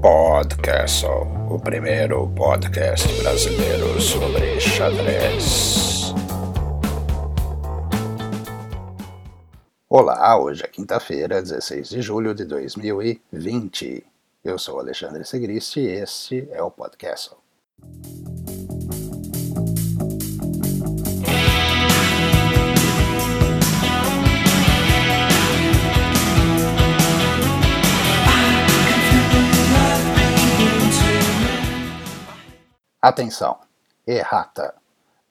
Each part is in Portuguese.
Podcastle, o primeiro podcast brasileiro sobre xadrez. Olá, hoje é quinta-feira, 16 de julho de 2020. Eu sou Alexandre Segristi e este é o Podcastle. Atenção! Errata!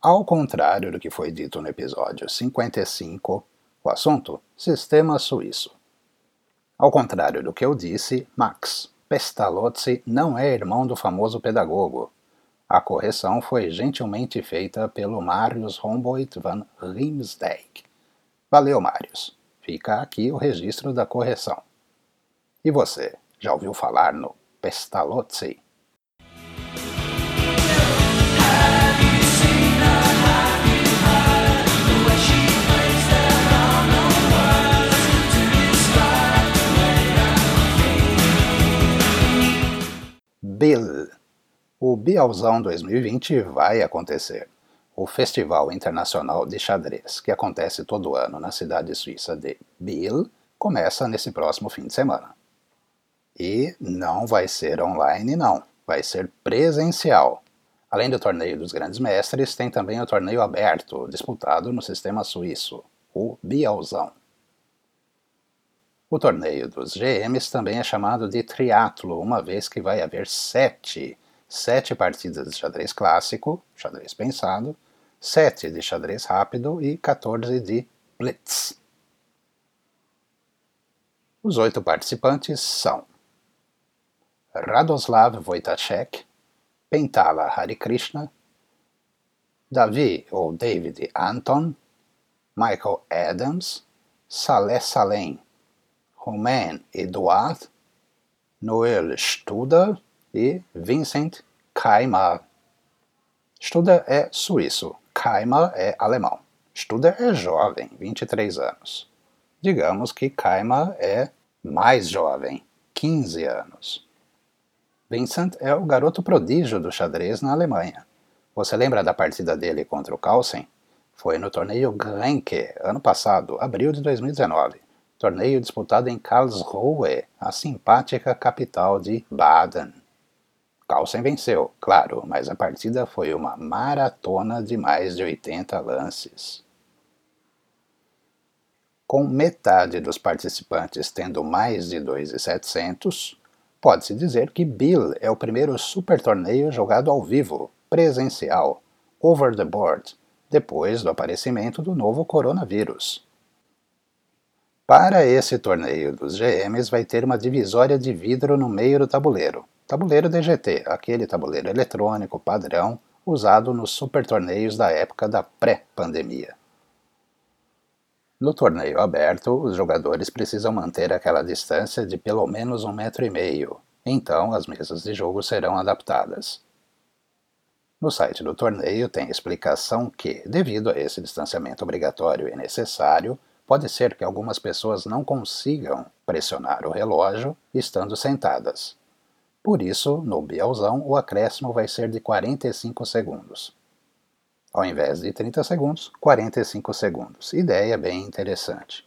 Ao contrário do que foi dito no episódio 55, o assunto Sistema Suíço. Ao contrário do que eu disse, Max Pestalozzi não é irmão do famoso pedagogo. A correção foi gentilmente feita pelo Marius Humboldt van Riemsdijk. Valeu, Marius. Fica aqui o registro da correção. E você, já ouviu falar no Pestalozzi? Bill. O Bialzão 2020 vai acontecer. O Festival Internacional de Xadrez, que acontece todo ano na cidade suíça de Biel, começa nesse próximo fim de semana. E não vai ser online, não. Vai ser presencial. Além do torneio dos grandes mestres, tem também o torneio aberto, disputado no sistema suíço, o Bialzão. O torneio dos GMs também é chamado de triatlo, uma vez que vai haver sete, sete partidas de xadrez clássico, xadrez pensado, sete de xadrez rápido e 14 de blitz. Os oito participantes são Radoslav Wojtaszek, Pentala Harikrishna, Davi ou David Anton, Michael Adams, Saleh Salem, Romain Eduard, Noel Studer e Vincent Keimer. Studer é suíço, Keimer é alemão. Studer é jovem, 23 anos. Digamos que Keimer é mais jovem, 15 anos. Vincent é o garoto prodígio do xadrez na Alemanha. Você lembra da partida dele contra o Carlsen? Foi no torneio Grenke, ano passado, abril de 2019 torneio disputado em Karlsruhe, a simpática capital de Baden. Carlsen venceu, claro, mas a partida foi uma maratona de mais de 80 lances. Com metade dos participantes tendo mais de 2,700, pode-se dizer que Bill é o primeiro super torneio jogado ao vivo, presencial, over the board, depois do aparecimento do novo coronavírus. Para esse torneio dos GMs vai ter uma divisória de vidro no meio do tabuleiro. Tabuleiro DGT, aquele tabuleiro eletrônico padrão usado nos super torneios da época da pré-pandemia. No torneio aberto, os jogadores precisam manter aquela distância de pelo menos um metro e meio, então as mesas de jogo serão adaptadas. No site do torneio tem explicação que, devido a esse distanciamento obrigatório e necessário, pode ser que algumas pessoas não consigam pressionar o relógio estando sentadas. Por isso, no Bielzão, o acréscimo vai ser de 45 segundos. Ao invés de 30 segundos, 45 segundos. Ideia bem interessante.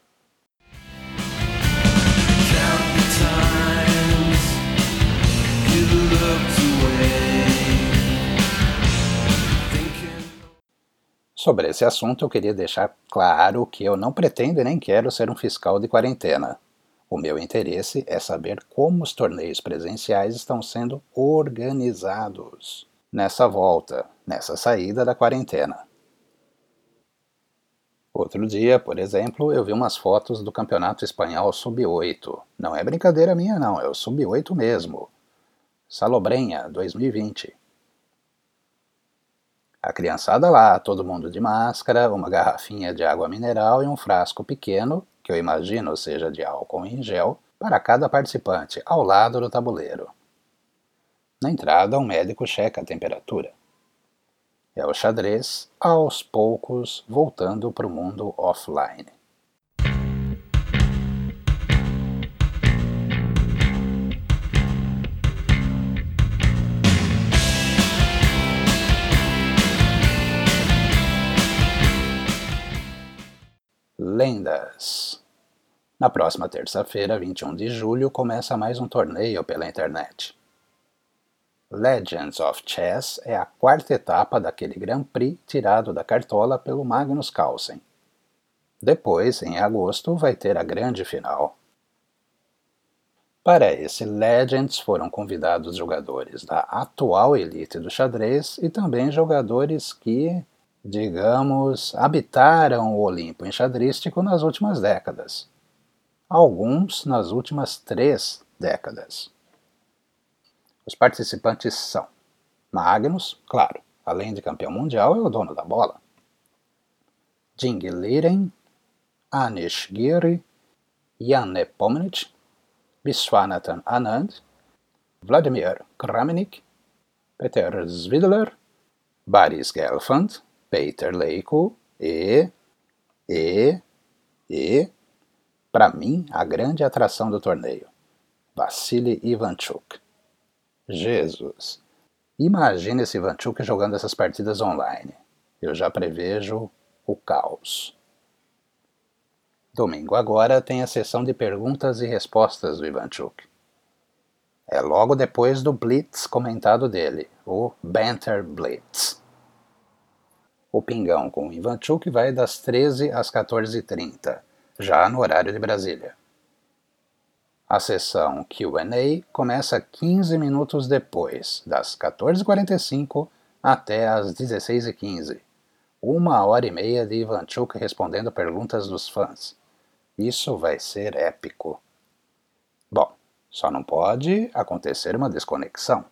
Sobre esse assunto, eu queria deixar claro que eu não pretendo e nem quero ser um fiscal de quarentena. O meu interesse é saber como os torneios presenciais estão sendo organizados nessa volta, nessa saída da quarentena. Outro dia, por exemplo, eu vi umas fotos do Campeonato Espanhol Sub-8. Não é brincadeira minha, não, é o Sub-8 mesmo. Salobrenha 2020. A criançada lá, todo mundo de máscara, uma garrafinha de água mineral e um frasco pequeno, que eu imagino seja de álcool em gel, para cada participante, ao lado do tabuleiro. Na entrada, um médico checa a temperatura. É o xadrez, aos poucos, voltando para o mundo offline. Lendas. Na próxima terça-feira, 21 de julho, começa mais um torneio pela internet. Legends of Chess é a quarta etapa daquele Grand Prix tirado da cartola pelo Magnus Carlsen. Depois, em agosto, vai ter a grande final. Para esse Legends foram convidados jogadores da atual elite do xadrez e também jogadores que, digamos, habitaram o Olimpo enxadrístico nas últimas décadas alguns nas últimas três décadas. Os participantes são Magnus, claro, além de campeão mundial, é o dono da bola. Jing Liren, Anish Giri, Jan Nepomniachtchi, Viswanathan Anand, Vladimir Kramnik, Peter Zvidler, Boris Gelfand, Peter Leiko e, e, e para mim, a grande atração do torneio. Vassili Ivanchuk. Jesus! Imagine esse Ivanchuk jogando essas partidas online. Eu já prevejo o caos. Domingo agora tem a sessão de perguntas e respostas do Ivanchuk. É logo depois do Blitz comentado dele, o Banter Blitz. O pingão com o Ivanchuk vai das 13 às 14h30 já no horário de Brasília. A sessão QA começa 15 minutos depois, das 14h45 até as 16h15. Uma hora e meia de Ivanchuk respondendo perguntas dos fãs. Isso vai ser épico. Bom, só não pode acontecer uma desconexão.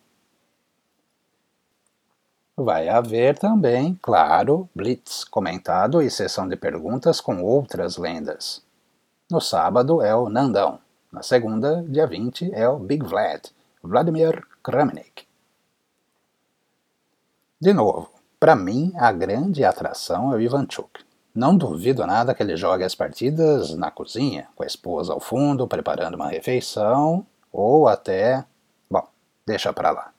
Vai haver também, claro, blitz comentado e sessão de perguntas com outras lendas. No sábado é o Nandão. Na segunda, dia 20, é o Big Vlad, Vladimir Kramnik. De novo, para mim, a grande atração é o Ivanchuk. Não duvido nada que ele jogue as partidas na cozinha, com a esposa ao fundo, preparando uma refeição, ou até. Bom, deixa pra lá.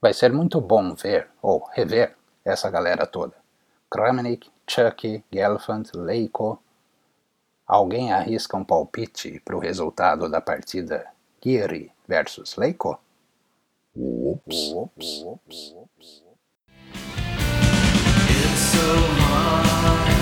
Vai ser muito bom ver, ou rever, essa galera toda. Kramnik, Chuck, Gelfand, Leiko. Alguém arrisca um palpite para o resultado da partida Giri versus Leiko? Ups, ups, ups, ups. It's so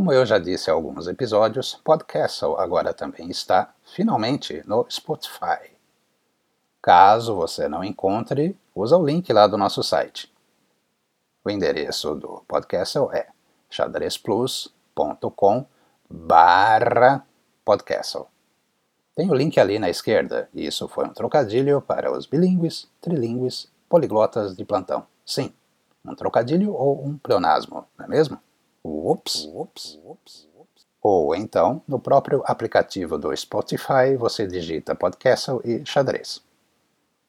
Como eu já disse em alguns episódios, Podcastle agora também está, finalmente, no Spotify. Caso você não encontre, usa o link lá do nosso site. O endereço do Podcastle é xadrezplus.com barra Podcastle. Tem o link ali na esquerda, e isso foi um trocadilho para os bilíngues, trilíngues, poliglotas de plantão. Sim, um trocadilho ou um pleonasmo, não é mesmo? Ups, ups, ups. Ou então, no próprio aplicativo do Spotify, você digita Podcastle e xadrez.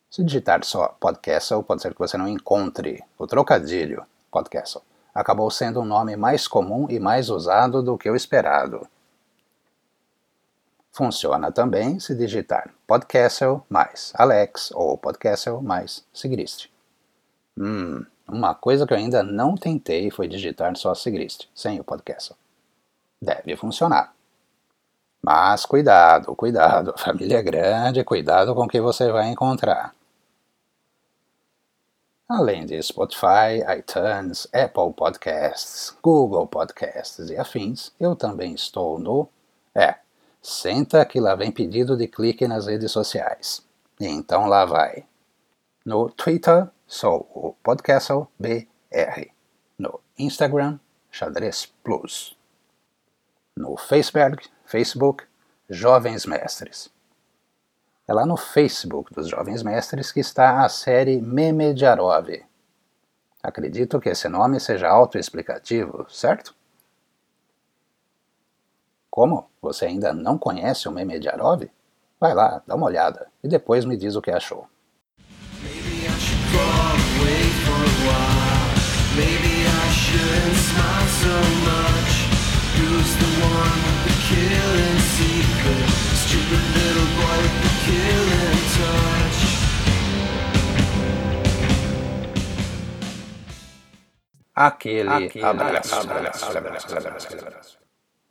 Se digitar só Podcastle, pode ser que você não encontre o trocadilho Podcastle. Acabou sendo um nome mais comum e mais usado do que o esperado. Funciona também se digitar Podcastle mais Alex ou Podcastle mais Sigrist. Hum, uma coisa que eu ainda não tentei foi digitar só Sigrist, sem o podcast. Deve funcionar. Mas cuidado, cuidado, a família é grande, cuidado com o que você vai encontrar. Além de Spotify, iTunes, Apple Podcasts, Google Podcasts e afins, eu também estou no. É, senta que lá vem pedido de clique nas redes sociais. Então lá vai. No Twitter, sou o Podcastle BR. No Instagram, Xadrez Plus. No Facebook, Facebook, Jovens Mestres. É lá no Facebook dos Jovens Mestres que está a série Meme de Arov. Acredito que esse nome seja autoexplicativo, certo? Como? Você ainda não conhece o meme de Arov? Vai lá, dá uma olhada e depois me diz o que achou. Aquele, Aquele abraço, abraço, abraço,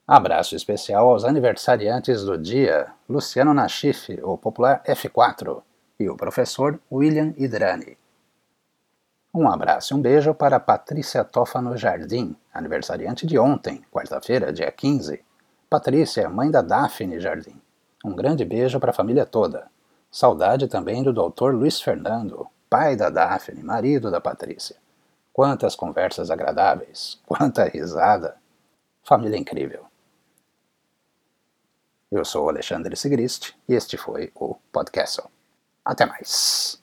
abraço, especial aos aniversariantes do dia, Luciano Nachife, o popular F4, e o professor William Idrani. Um abraço e um beijo para Patrícia Tófano Jardim, aniversariante de ontem, quarta-feira, dia 15. Patrícia, mãe da Daphne Jardim. Um grande beijo para a família toda. Saudade também do Dr. Luiz Fernando, pai da Daphne, marido da Patrícia. Quantas conversas agradáveis, quanta risada. Família incrível. Eu sou Alexandre Sigrist e este foi o Podcast. Até mais.